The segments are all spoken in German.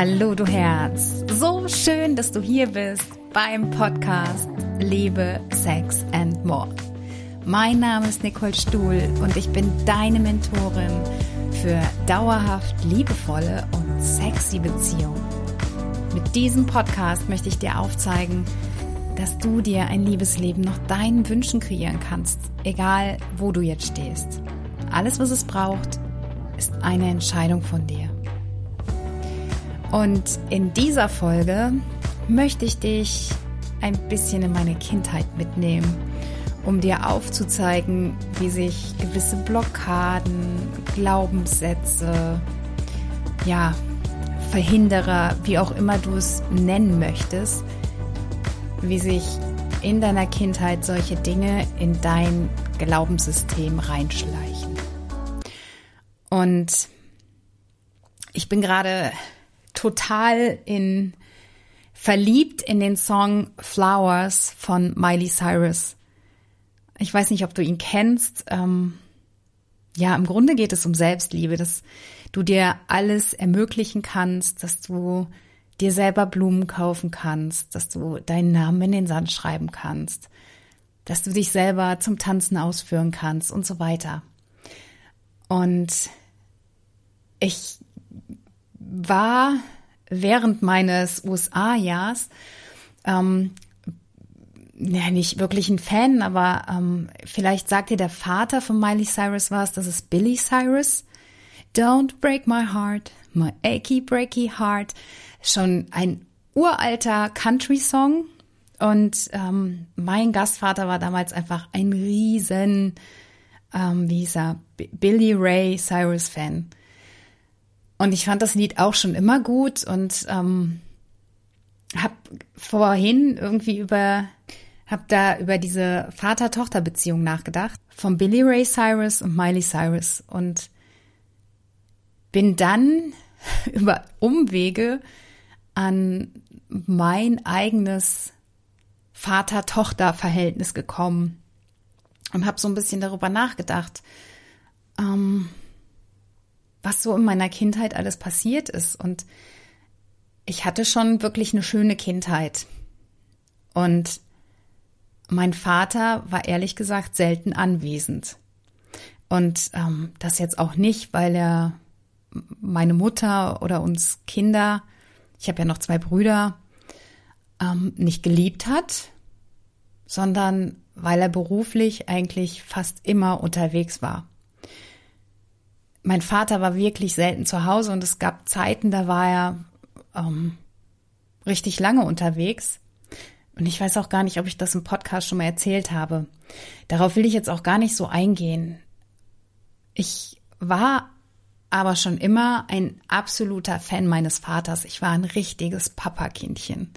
Hallo du Herz, so schön, dass du hier bist beim Podcast Liebe, Sex and More. Mein Name ist Nicole Stuhl und ich bin deine Mentorin für dauerhaft liebevolle und sexy Beziehungen. Mit diesem Podcast möchte ich dir aufzeigen, dass du dir ein Liebesleben nach deinen Wünschen kreieren kannst, egal wo du jetzt stehst. Alles, was es braucht, ist eine Entscheidung von dir. Und in dieser Folge möchte ich dich ein bisschen in meine Kindheit mitnehmen, um dir aufzuzeigen, wie sich gewisse Blockaden, Glaubenssätze, ja, Verhinderer, wie auch immer du es nennen möchtest, wie sich in deiner Kindheit solche Dinge in dein Glaubenssystem reinschleichen. Und ich bin gerade total in verliebt in den Song Flowers von Miley Cyrus. Ich weiß nicht, ob du ihn kennst. Ähm, ja, im Grunde geht es um Selbstliebe, dass du dir alles ermöglichen kannst, dass du dir selber Blumen kaufen kannst, dass du deinen Namen in den Sand schreiben kannst, dass du dich selber zum Tanzen ausführen kannst und so weiter. Und ich war während meines USA-Jahrs ähm, ja, nicht wirklich ein Fan, aber ähm, vielleicht sagt dir der Vater von Miley Cyrus was, das ist Billy Cyrus. Don't break my heart, my achy breaky heart. Schon ein uralter Country-Song. Und ähm, mein Gastvater war damals einfach ein riesen, ähm, wie hieß er, Billy Ray Cyrus-Fan. Und ich fand das Lied auch schon immer gut und ähm, habe vorhin irgendwie über, habe da über diese Vater-Tochter-Beziehung nachgedacht von Billy Ray Cyrus und Miley Cyrus und bin dann über Umwege an mein eigenes Vater-Tochter-Verhältnis gekommen und habe so ein bisschen darüber nachgedacht. Ähm, was so in meiner Kindheit alles passiert ist. Und ich hatte schon wirklich eine schöne Kindheit. Und mein Vater war ehrlich gesagt selten anwesend. Und ähm, das jetzt auch nicht, weil er meine Mutter oder uns Kinder, ich habe ja noch zwei Brüder, ähm, nicht geliebt hat, sondern weil er beruflich eigentlich fast immer unterwegs war mein Vater war wirklich selten zu Hause und es gab Zeiten, da war er ähm, richtig lange unterwegs. Und ich weiß auch gar nicht, ob ich das im Podcast schon mal erzählt habe. Darauf will ich jetzt auch gar nicht so eingehen. Ich war aber schon immer ein absoluter Fan meines Vaters. Ich war ein richtiges Papakindchen.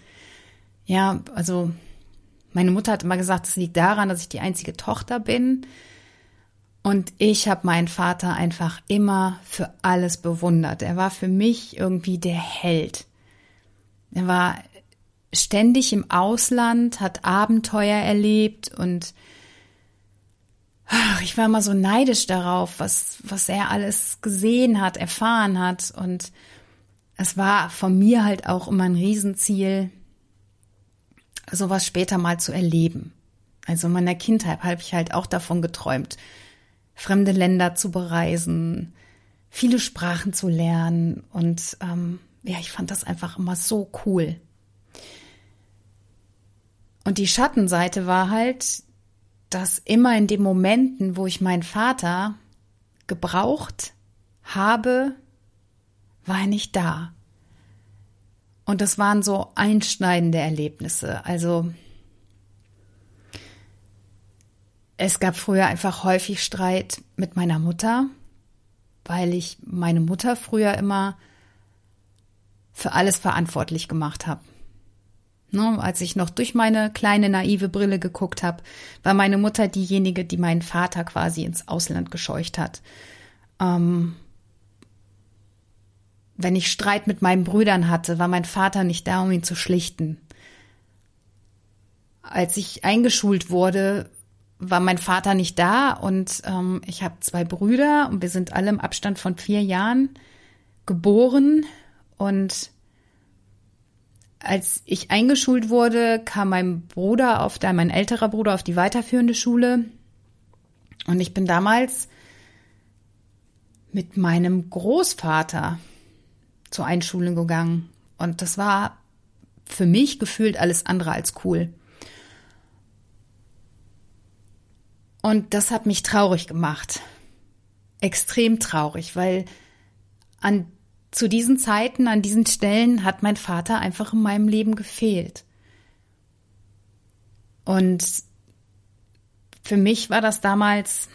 Ja, also meine Mutter hat immer gesagt, es liegt daran, dass ich die einzige Tochter bin. Und ich habe meinen Vater einfach immer für alles bewundert. Er war für mich irgendwie der Held. Er war ständig im Ausland, hat Abenteuer erlebt und ich war immer so neidisch darauf, was, was er alles gesehen hat, erfahren hat. Und es war von mir halt auch immer ein Riesenziel, sowas später mal zu erleben. Also in meiner Kindheit habe ich halt auch davon geträumt, fremde Länder zu bereisen, viele Sprachen zu lernen und ähm, ja, ich fand das einfach immer so cool. Und die Schattenseite war halt, dass immer in den Momenten, wo ich meinen Vater gebraucht habe, war er nicht da. Und das waren so einschneidende Erlebnisse. Also Es gab früher einfach häufig Streit mit meiner Mutter, weil ich meine Mutter früher immer für alles verantwortlich gemacht habe. Ne, als ich noch durch meine kleine naive Brille geguckt habe, war meine Mutter diejenige, die meinen Vater quasi ins Ausland gescheucht hat. Ähm, wenn ich Streit mit meinen Brüdern hatte, war mein Vater nicht da, um ihn zu schlichten. Als ich eingeschult wurde, war mein Vater nicht da und ähm, ich habe zwei Brüder und wir sind alle im Abstand von vier Jahren geboren und als ich eingeschult wurde, kam mein Bruder auf der, mein älterer Bruder auf die weiterführende Schule. Und ich bin damals mit meinem Großvater zur Einschulung gegangen. Und das war für mich gefühlt alles andere als cool. Und das hat mich traurig gemacht. Extrem traurig, weil an zu diesen Zeiten, an diesen Stellen hat mein Vater einfach in meinem Leben gefehlt. Und für mich war das damals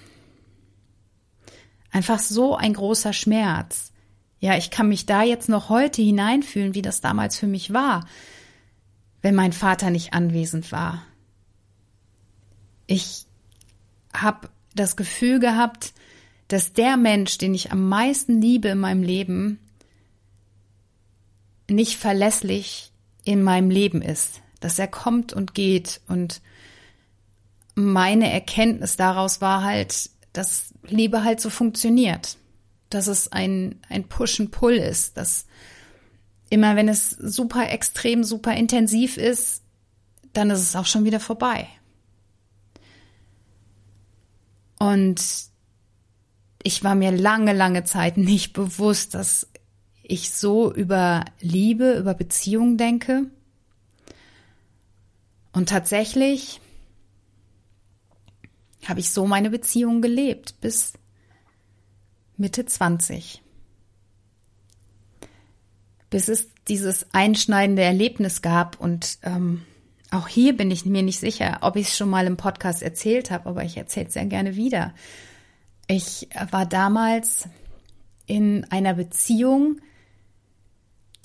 einfach so ein großer Schmerz. Ja, ich kann mich da jetzt noch heute hineinfühlen, wie das damals für mich war, wenn mein Vater nicht anwesend war. Ich habe das Gefühl gehabt, dass der Mensch, den ich am meisten liebe in meinem Leben, nicht verlässlich in meinem Leben ist, dass er kommt und geht. Und meine Erkenntnis daraus war halt, dass Liebe halt so funktioniert, dass es ein, ein Push and Pull ist, dass immer wenn es super extrem, super intensiv ist, dann ist es auch schon wieder vorbei. Und ich war mir lange, lange Zeit nicht bewusst, dass ich so über Liebe, über Beziehung denke. Und tatsächlich habe ich so meine Beziehung gelebt bis Mitte 20. Bis es dieses einschneidende Erlebnis gab und ähm, auch hier bin ich mir nicht sicher, ob ich es schon mal im Podcast erzählt habe, aber ich erzähle es sehr gerne wieder. Ich war damals in einer Beziehung,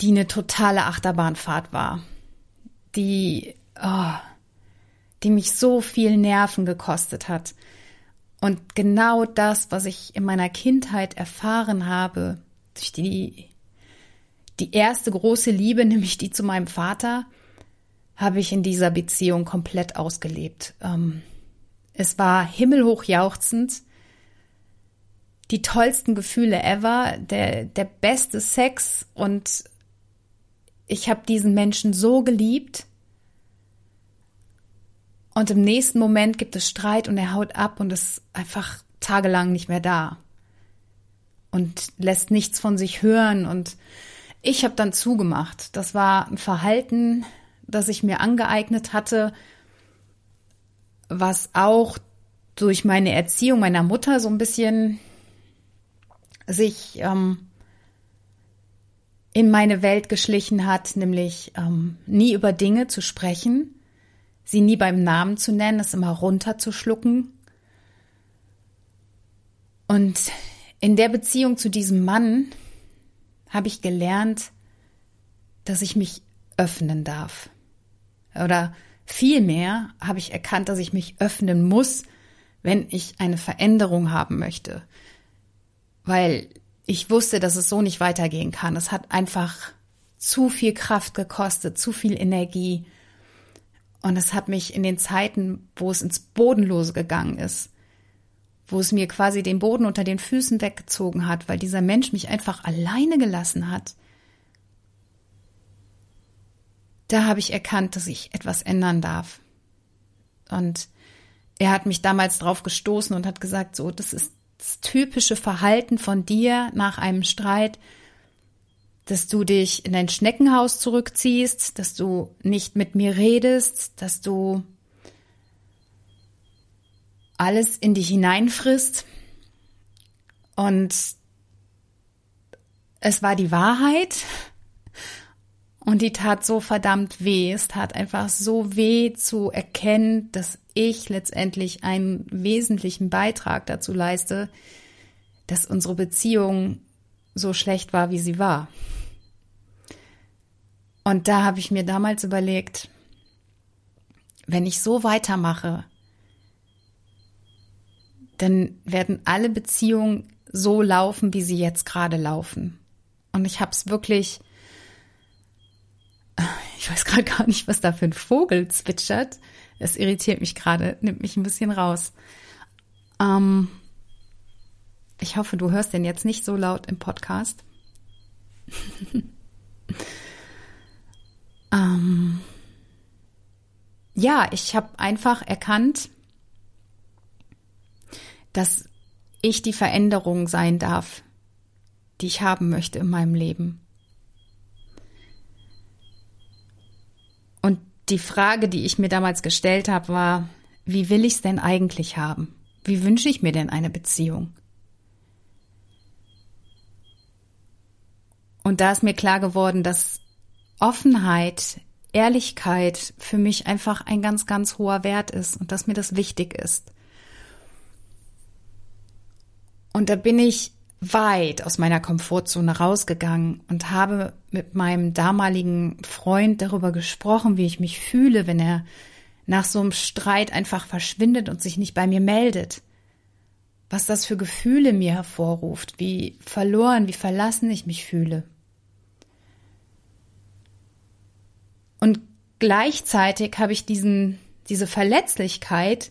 die eine totale Achterbahnfahrt war, die, oh, die mich so viel Nerven gekostet hat. Und genau das, was ich in meiner Kindheit erfahren habe, durch die, die erste große Liebe, nämlich die zu meinem Vater, habe ich in dieser Beziehung komplett ausgelebt. Ähm, es war himmelhoch jauchzend, die tollsten Gefühle ever, der, der beste Sex und ich habe diesen Menschen so geliebt. Und im nächsten Moment gibt es Streit und er haut ab und ist einfach tagelang nicht mehr da und lässt nichts von sich hören. Und ich habe dann zugemacht. Das war ein Verhalten, das ich mir angeeignet hatte, was auch durch meine Erziehung meiner Mutter so ein bisschen sich ähm, in meine Welt geschlichen hat, nämlich ähm, nie über Dinge zu sprechen, sie nie beim Namen zu nennen, es immer runterzuschlucken. Und in der Beziehung zu diesem Mann habe ich gelernt, dass ich mich öffnen darf. Oder vielmehr habe ich erkannt, dass ich mich öffnen muss, wenn ich eine Veränderung haben möchte. Weil ich wusste, dass es so nicht weitergehen kann. Es hat einfach zu viel Kraft gekostet, zu viel Energie. Und es hat mich in den Zeiten, wo es ins Bodenlose gegangen ist, wo es mir quasi den Boden unter den Füßen weggezogen hat, weil dieser Mensch mich einfach alleine gelassen hat, da habe ich erkannt, dass ich etwas ändern darf. Und er hat mich damals drauf gestoßen und hat gesagt, so, das ist das typische Verhalten von dir nach einem Streit, dass du dich in dein Schneckenhaus zurückziehst, dass du nicht mit mir redest, dass du alles in dich hineinfrisst. Und es war die Wahrheit. Und die tat so verdammt weh. Es tat einfach so weh zu erkennen, dass ich letztendlich einen wesentlichen Beitrag dazu leiste, dass unsere Beziehung so schlecht war, wie sie war. Und da habe ich mir damals überlegt, wenn ich so weitermache, dann werden alle Beziehungen so laufen, wie sie jetzt gerade laufen. Und ich habe es wirklich ich weiß gerade gar nicht, was da für ein Vogel zwitschert. Es irritiert mich gerade, nimmt mich ein bisschen raus. Ähm, ich hoffe, du hörst den jetzt nicht so laut im Podcast. ähm, ja, ich habe einfach erkannt, dass ich die Veränderung sein darf, die ich haben möchte in meinem Leben. Und die Frage, die ich mir damals gestellt habe, war, wie will ich es denn eigentlich haben? Wie wünsche ich mir denn eine Beziehung? Und da ist mir klar geworden, dass Offenheit, Ehrlichkeit für mich einfach ein ganz, ganz hoher Wert ist und dass mir das wichtig ist. Und da bin ich weit aus meiner Komfortzone rausgegangen und habe mit meinem damaligen Freund darüber gesprochen, wie ich mich fühle, wenn er nach so einem Streit einfach verschwindet und sich nicht bei mir meldet. Was das für Gefühle mir hervorruft, wie verloren, wie verlassen ich mich fühle. Und gleichzeitig habe ich diesen, diese Verletzlichkeit,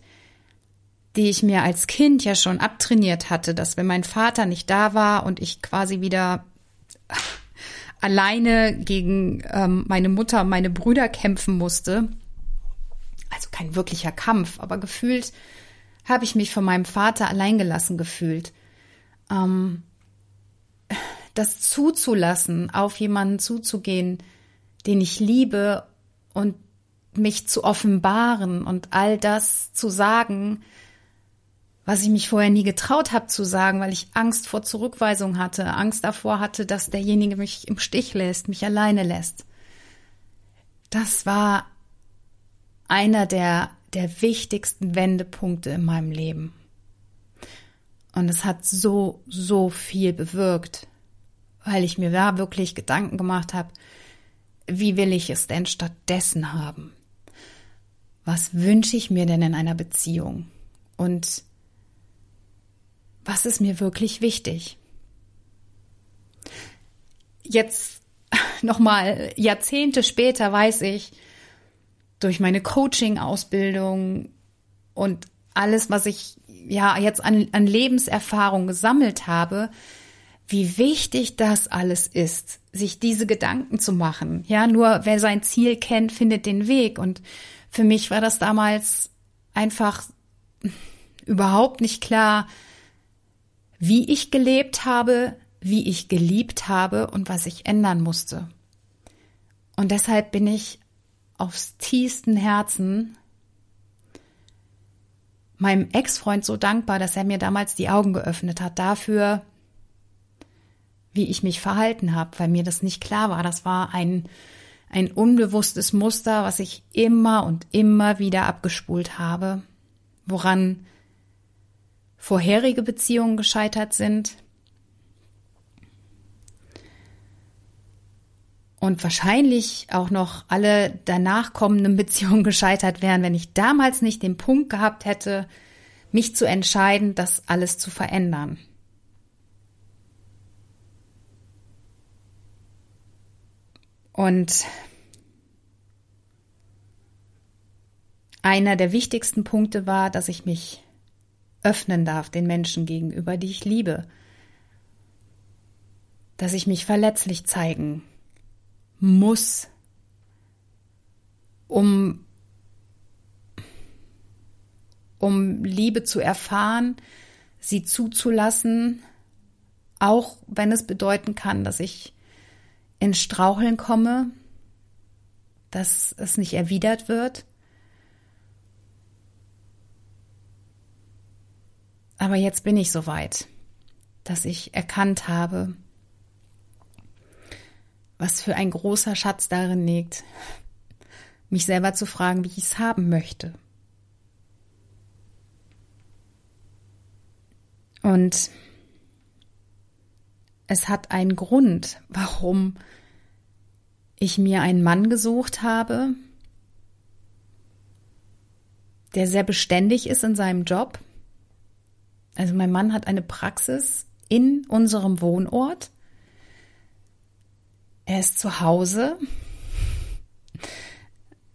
die ich mir als Kind ja schon abtrainiert hatte, dass wenn mein Vater nicht da war und ich quasi wieder alleine gegen ähm, meine Mutter und meine Brüder kämpfen musste, also kein wirklicher Kampf, aber gefühlt habe ich mich von meinem Vater alleingelassen gefühlt. Ähm, das zuzulassen, auf jemanden zuzugehen, den ich liebe und mich zu offenbaren und all das zu sagen, was ich mich vorher nie getraut habe zu sagen, weil ich Angst vor Zurückweisung hatte, Angst davor hatte, dass derjenige mich im Stich lässt, mich alleine lässt. Das war einer der, der wichtigsten Wendepunkte in meinem Leben. Und es hat so, so viel bewirkt, weil ich mir da wirklich Gedanken gemacht habe, wie will ich es denn stattdessen haben? Was wünsche ich mir denn in einer Beziehung? Und was ist mir wirklich wichtig? Jetzt nochmal Jahrzehnte später weiß ich, durch meine Coaching-Ausbildung und alles, was ich ja jetzt an, an Lebenserfahrung gesammelt habe, wie wichtig das alles ist, sich diese Gedanken zu machen. Ja, nur wer sein Ziel kennt, findet den Weg. Und für mich war das damals einfach überhaupt nicht klar, wie ich gelebt habe, wie ich geliebt habe und was ich ändern musste. Und deshalb bin ich aufs tiefsten Herzen meinem Ex-Freund so dankbar, dass er mir damals die Augen geöffnet hat dafür, wie ich mich verhalten habe, weil mir das nicht klar war. Das war ein, ein unbewusstes Muster, was ich immer und immer wieder abgespult habe, woran vorherige Beziehungen gescheitert sind. Und wahrscheinlich auch noch alle danach kommenden Beziehungen gescheitert wären, wenn ich damals nicht den Punkt gehabt hätte, mich zu entscheiden, das alles zu verändern. Und einer der wichtigsten Punkte war, dass ich mich öffnen darf den Menschen gegenüber, die ich liebe. Dass ich mich verletzlich zeigen muss, um, um Liebe zu erfahren, sie zuzulassen, auch wenn es bedeuten kann, dass ich in Straucheln komme, dass es nicht erwidert wird. Aber jetzt bin ich so weit, dass ich erkannt habe, was für ein großer Schatz darin liegt, mich selber zu fragen, wie ich es haben möchte. Und es hat einen Grund, warum ich mir einen Mann gesucht habe, der sehr beständig ist in seinem Job, also mein Mann hat eine Praxis in unserem Wohnort. Er ist zu Hause.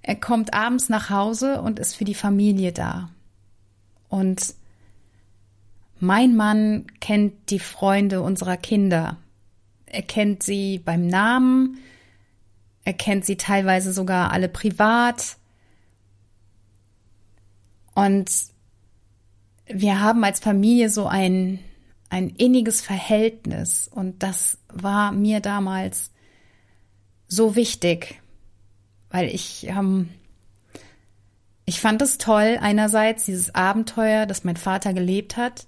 Er kommt abends nach Hause und ist für die Familie da. Und mein Mann kennt die Freunde unserer Kinder. Er kennt sie beim Namen. Er kennt sie teilweise sogar alle privat. Und wir haben als Familie so ein, ein inniges Verhältnis und das war mir damals so wichtig, weil ich, ähm, ich fand es toll, einerseits dieses Abenteuer, das mein Vater gelebt hat.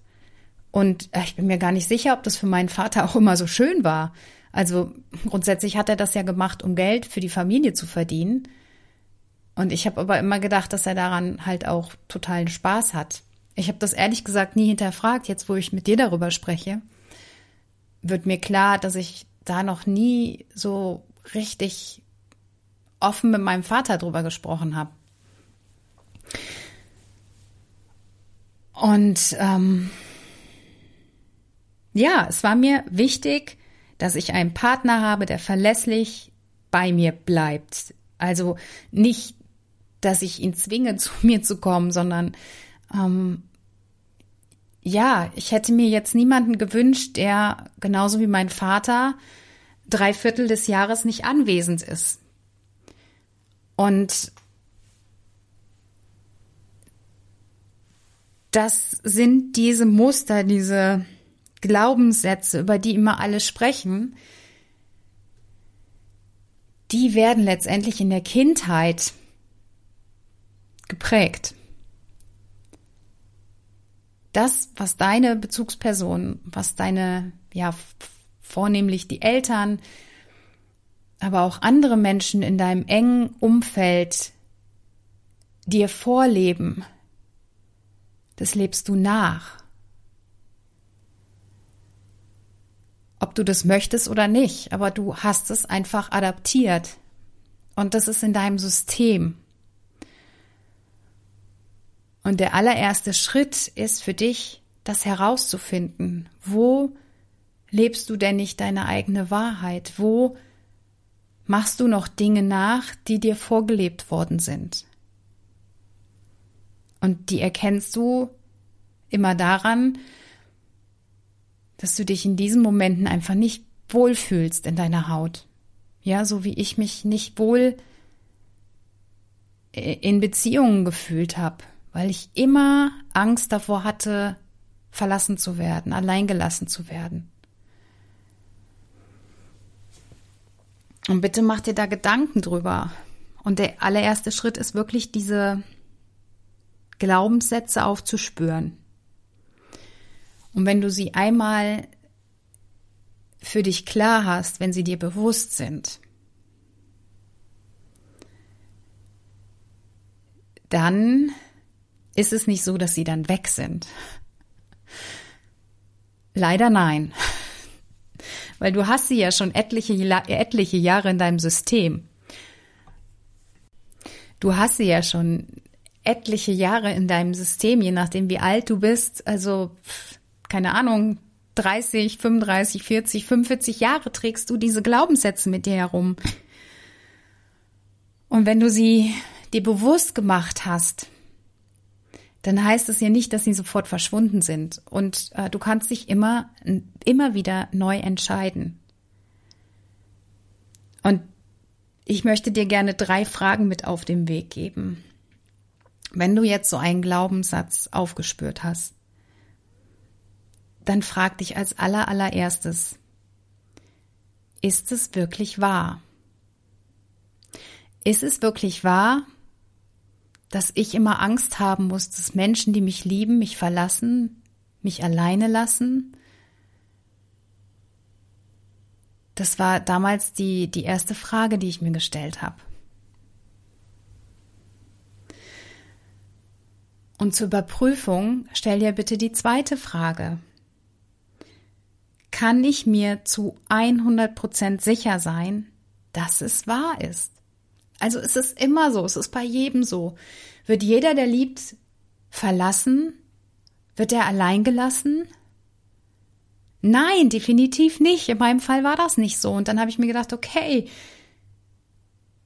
Und äh, ich bin mir gar nicht sicher, ob das für meinen Vater auch immer so schön war. Also grundsätzlich hat er das ja gemacht, um Geld für die Familie zu verdienen. Und ich habe aber immer gedacht, dass er daran halt auch totalen Spaß hat. Ich habe das ehrlich gesagt nie hinterfragt. Jetzt, wo ich mit dir darüber spreche, wird mir klar, dass ich da noch nie so richtig offen mit meinem Vater drüber gesprochen habe. Und ähm, ja, es war mir wichtig, dass ich einen Partner habe, der verlässlich bei mir bleibt. Also nicht, dass ich ihn zwinge, zu mir zu kommen, sondern ähm, ja, ich hätte mir jetzt niemanden gewünscht, der genauso wie mein Vater drei Viertel des Jahres nicht anwesend ist. Und das sind diese Muster, diese Glaubenssätze, über die immer alle sprechen, die werden letztendlich in der Kindheit geprägt. Das, was deine Bezugsperson, was deine, ja, vornehmlich die Eltern, aber auch andere Menschen in deinem engen Umfeld dir vorleben, das lebst du nach. Ob du das möchtest oder nicht, aber du hast es einfach adaptiert. Und das ist in deinem System. Und der allererste Schritt ist für dich, das herauszufinden. Wo lebst du denn nicht deine eigene Wahrheit? Wo machst du noch Dinge nach, die dir vorgelebt worden sind? Und die erkennst du immer daran, dass du dich in diesen Momenten einfach nicht wohlfühlst in deiner Haut. Ja, so wie ich mich nicht wohl in Beziehungen gefühlt habe, weil ich immer Angst davor hatte, verlassen zu werden, alleingelassen zu werden. Und bitte mach dir da Gedanken drüber. Und der allererste Schritt ist wirklich diese Glaubenssätze aufzuspüren. Und wenn du sie einmal für dich klar hast, wenn sie dir bewusst sind, dann ist es nicht so, dass sie dann weg sind. Leider nein. Weil du hast sie ja schon etliche, etliche Jahre in deinem System. Du hast sie ja schon etliche Jahre in deinem System, je nachdem wie alt du bist. Also, keine Ahnung, 30, 35, 40, 45 Jahre trägst du diese Glaubenssätze mit dir herum. Und wenn du sie dir bewusst gemacht hast, dann heißt es ja nicht, dass sie sofort verschwunden sind. Und äh, du kannst dich immer, immer wieder neu entscheiden. Und ich möchte dir gerne drei Fragen mit auf den Weg geben. Wenn du jetzt so einen Glaubenssatz aufgespürt hast, dann frag dich als aller allererstes, ist es wirklich wahr? Ist es wirklich wahr, dass ich immer Angst haben muss, dass Menschen, die mich lieben, mich verlassen, mich alleine lassen? Das war damals die, die erste Frage, die ich mir gestellt habe. Und zur Überprüfung stell dir bitte die zweite Frage. Kann ich mir zu 100 Prozent sicher sein, dass es wahr ist? Also es ist immer so, es ist bei jedem so. Wird jeder, der liebt, verlassen? Wird er allein gelassen? Nein, definitiv nicht. In meinem Fall war das nicht so. Und dann habe ich mir gedacht, okay,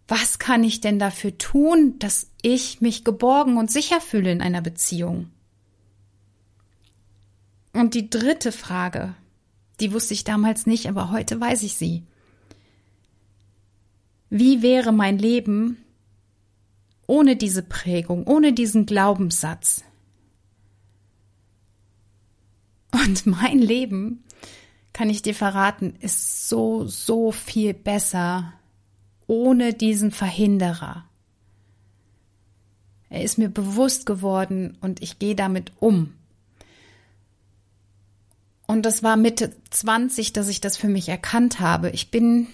was kann ich denn dafür tun, dass ich mich geborgen und sicher fühle in einer Beziehung? Und die dritte Frage, die wusste ich damals nicht, aber heute weiß ich sie. Wie wäre mein Leben ohne diese Prägung, ohne diesen Glaubenssatz. Und mein Leben, kann ich dir verraten, ist so, so viel besser ohne diesen Verhinderer. Er ist mir bewusst geworden und ich gehe damit um. Und das war Mitte 20, dass ich das für mich erkannt habe. Ich bin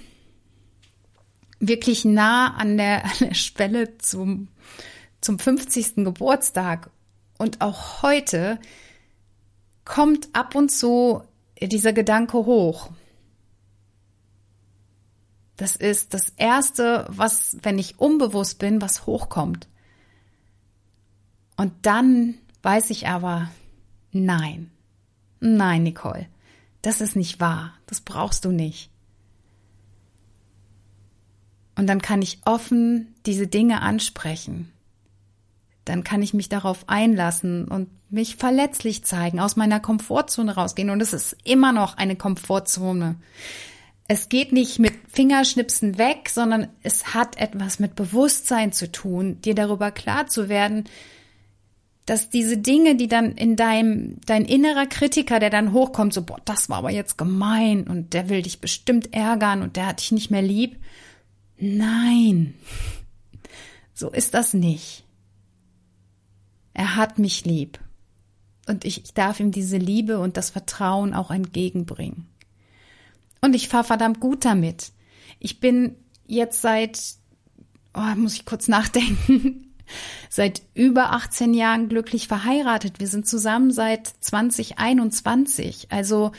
wirklich nah an der, an der Schwelle zum, zum 50. Geburtstag. Und auch heute kommt ab und zu dieser Gedanke hoch. Das ist das Erste, was, wenn ich unbewusst bin, was hochkommt. Und dann weiß ich aber, nein, nein, Nicole, das ist nicht wahr, das brauchst du nicht. Und dann kann ich offen diese Dinge ansprechen. Dann kann ich mich darauf einlassen und mich verletzlich zeigen, aus meiner Komfortzone rausgehen. Und es ist immer noch eine Komfortzone. Es geht nicht mit Fingerschnipsen weg, sondern es hat etwas mit Bewusstsein zu tun, dir darüber klar zu werden, dass diese Dinge, die dann in deinem, dein innerer Kritiker, der dann hochkommt, so, boah, das war aber jetzt gemein und der will dich bestimmt ärgern und der hat dich nicht mehr lieb, Nein, so ist das nicht. Er hat mich lieb und ich, darf ihm diese Liebe und das Vertrauen auch entgegenbringen. Und ich fahre verdammt gut damit. Ich bin jetzt seit, oh, muss ich kurz nachdenken, seit über 18 Jahren glücklich verheiratet. Wir sind zusammen seit 2021, also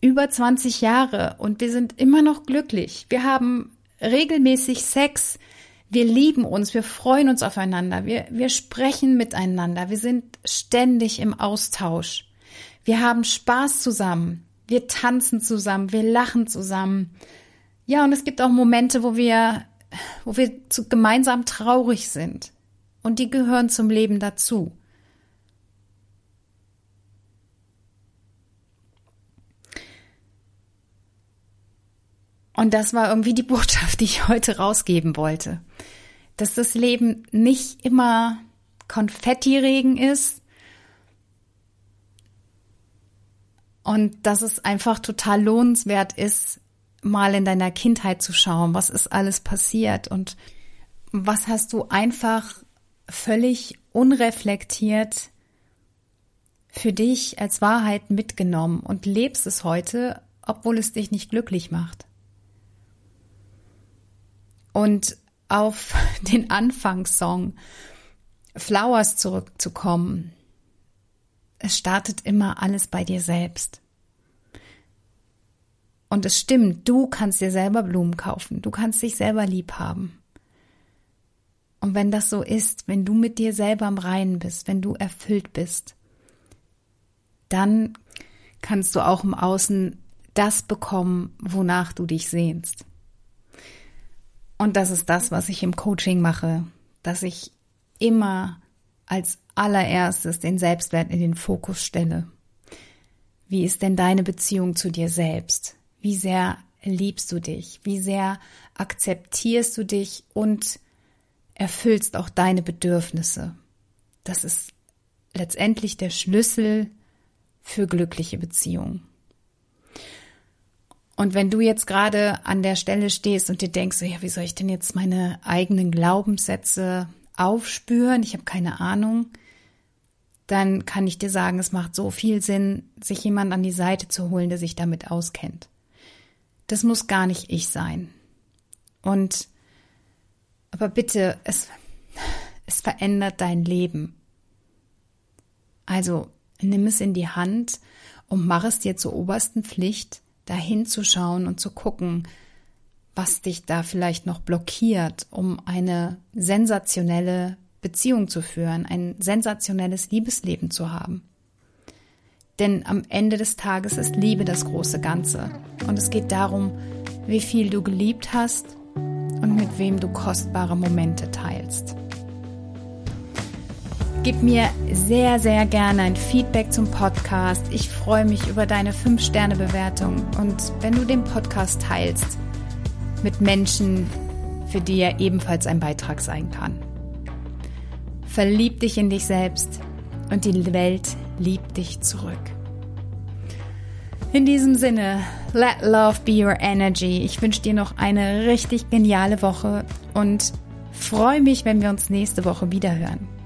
über 20 Jahre und wir sind immer noch glücklich. Wir haben regelmäßig Sex. Wir lieben uns, wir freuen uns aufeinander, wir, wir sprechen miteinander, wir sind ständig im Austausch. Wir haben Spaß zusammen, wir tanzen zusammen, wir lachen zusammen. Ja, und es gibt auch Momente, wo wir, wo wir zu, gemeinsam traurig sind. Und die gehören zum Leben dazu. Und das war irgendwie die Botschaft, die ich heute rausgeben wollte. Dass das Leben nicht immer Konfettiregen ist und dass es einfach total lohnenswert ist, mal in deiner Kindheit zu schauen, was ist alles passiert und was hast du einfach völlig unreflektiert für dich als Wahrheit mitgenommen und lebst es heute, obwohl es dich nicht glücklich macht. Und auf den Anfangssong Flowers zurückzukommen. Es startet immer alles bei dir selbst. Und es stimmt, du kannst dir selber Blumen kaufen, du kannst dich selber lieb haben. Und wenn das so ist, wenn du mit dir selber im Reinen bist, wenn du erfüllt bist, dann kannst du auch im Außen das bekommen, wonach du dich sehnst. Und das ist das, was ich im Coaching mache, dass ich immer als allererstes den Selbstwert in den Fokus stelle. Wie ist denn deine Beziehung zu dir selbst? Wie sehr liebst du dich? Wie sehr akzeptierst du dich und erfüllst auch deine Bedürfnisse? Das ist letztendlich der Schlüssel für glückliche Beziehungen. Und wenn du jetzt gerade an der Stelle stehst und dir denkst, ja, wie soll ich denn jetzt meine eigenen Glaubenssätze aufspüren? Ich habe keine Ahnung. Dann kann ich dir sagen, es macht so viel Sinn, sich jemand an die Seite zu holen, der sich damit auskennt. Das muss gar nicht ich sein. Und aber bitte, es, es verändert dein Leben. Also nimm es in die Hand und mach es dir zur obersten Pflicht, da hinzuschauen und zu gucken, was dich da vielleicht noch blockiert, um eine sensationelle Beziehung zu führen, ein sensationelles Liebesleben zu haben. Denn am Ende des Tages ist Liebe das große Ganze. Und es geht darum, wie viel du geliebt hast und mit wem du kostbare Momente teilst. Gib mir sehr, sehr gerne ein Feedback zum Podcast. Ich freue mich über deine 5-Sterne-Bewertung und wenn du den Podcast teilst mit Menschen, für die er ebenfalls ein Beitrag sein kann. verlieb dich in dich selbst und die Welt liebt dich zurück. In diesem Sinne, let love be your energy. Ich wünsche dir noch eine richtig geniale Woche und freue mich, wenn wir uns nächste Woche wieder hören.